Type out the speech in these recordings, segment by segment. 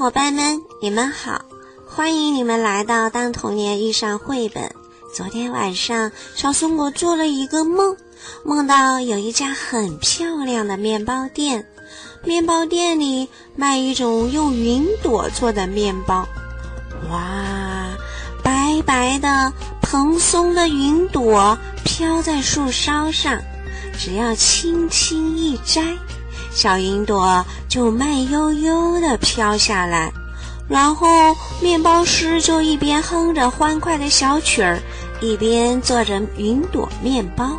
伙伴们，你们好！欢迎你们来到《当童年遇上绘本》。昨天晚上，小松果做了一个梦，梦到有一家很漂亮的面包店，面包店里卖一种用云朵做的面包。哇，白白的、蓬松的云朵飘在树梢上，只要轻轻一摘。小云朵就慢悠悠地飘下来，然后面包师就一边哼着欢快的小曲儿，一边做着云朵面包，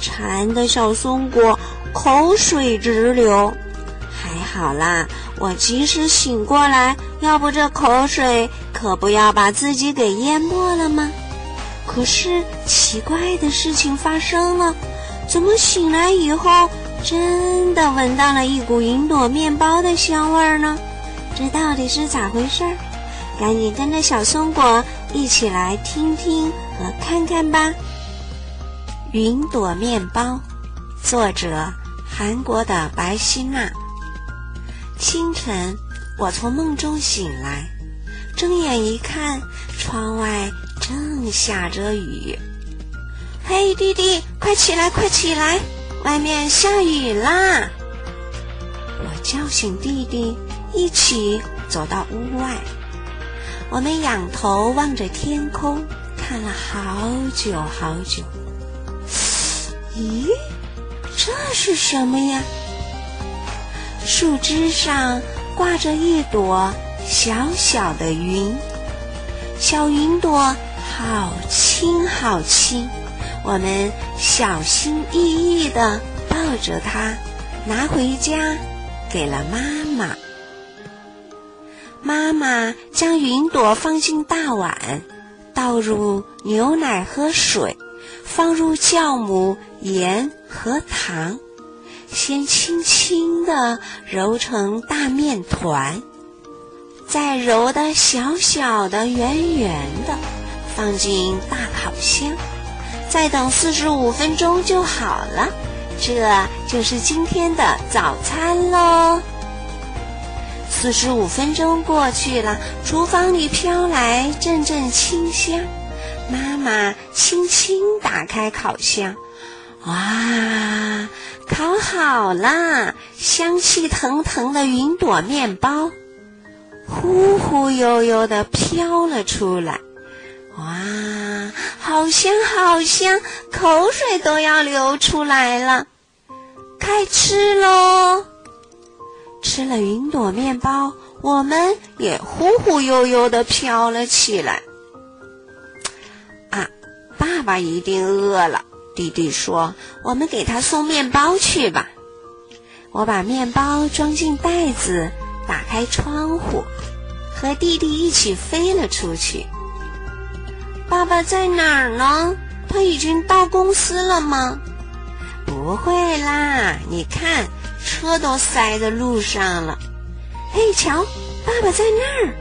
馋的小松果口水直流。还好啦，我及时醒过来，要不这口水可不要把自己给淹没了吗？可是奇怪的事情发生了，怎么醒来以后？真的闻到了一股云朵面包的香味儿呢，这到底是咋回事儿？赶紧跟着小松果一起来听听和看看吧。云朵面包，作者韩国的白希娜。清晨，我从梦中醒来，睁眼一看，窗外正下着雨。嘿，弟弟，快起来，快起来！外面下雨啦！我叫醒弟弟，一起走到屋外。我们仰头望着天空，看了好久好久。咦，这是什么呀？树枝上挂着一朵小小的云，小云朵好轻好轻。我们小心翼翼地抱着它，拿回家，给了妈妈。妈妈将云朵放进大碗，倒入牛奶和水，放入酵母、盐和糖，先轻轻地揉成大面团，再揉的小小的、圆圆的，放进大烤箱。再等四十五分钟就好了，这就是今天的早餐喽。四十五分钟过去了，厨房里飘来阵阵清香。妈妈轻轻打开烤箱，哇，烤好啦！香气腾腾的云朵面包，忽忽悠悠地飘了出来。哇，好香好香，口水都要流出来了！开吃喽！吃了云朵面包，我们也忽忽悠悠的飘了起来。啊，爸爸一定饿了。弟弟说：“我们给他送面包去吧。”我把面包装进袋子，打开窗户，和弟弟一起飞了出去。爸爸在哪儿呢？他已经到公司了吗？不会啦，你看车都塞在路上了。嘿，瞧，爸爸在那儿！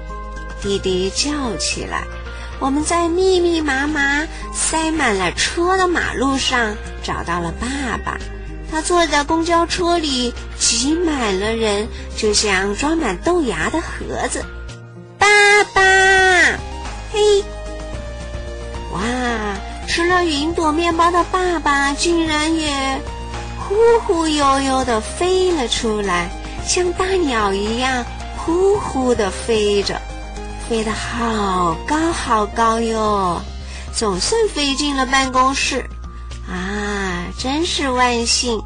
弟弟叫起来。我们在密密麻麻、塞满了车的马路上找到了爸爸。他坐在公交车里，挤满了人，就像装满豆芽的盒子。爸爸，嘿。哇！吃了云朵面包的爸爸竟然也忽忽悠悠地飞了出来，像大鸟一样呼呼地飞着，飞得好高好高哟！总算飞进了办公室啊！真是万幸！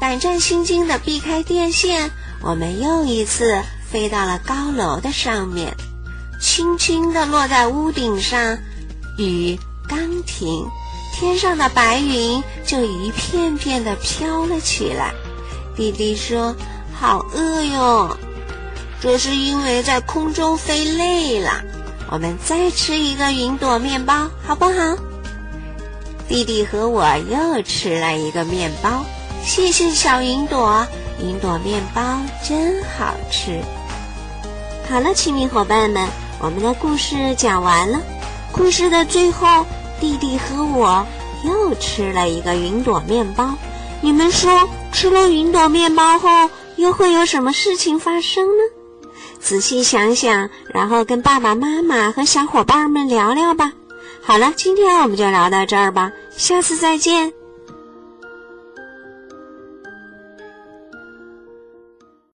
胆战心惊地避开电线，我们又一次飞到了高楼的上面，轻轻地落在屋顶上。雨刚停，天上的白云就一片片的飘了起来。弟弟说：“好饿哟！”这是因为在空中飞累了。我们再吃一个云朵面包，好不好？弟弟和我又吃了一个面包。谢谢小云朵，云朵面包真好吃。好了，亲密伙伴们，我们的故事讲完了。故事的最后，弟弟和我又吃了一个云朵面包。你们说，吃了云朵面包后又会有什么事情发生呢？仔细想想，然后跟爸爸妈妈和小伙伴们聊聊吧。好了，今天我们就聊到这儿吧，下次再见。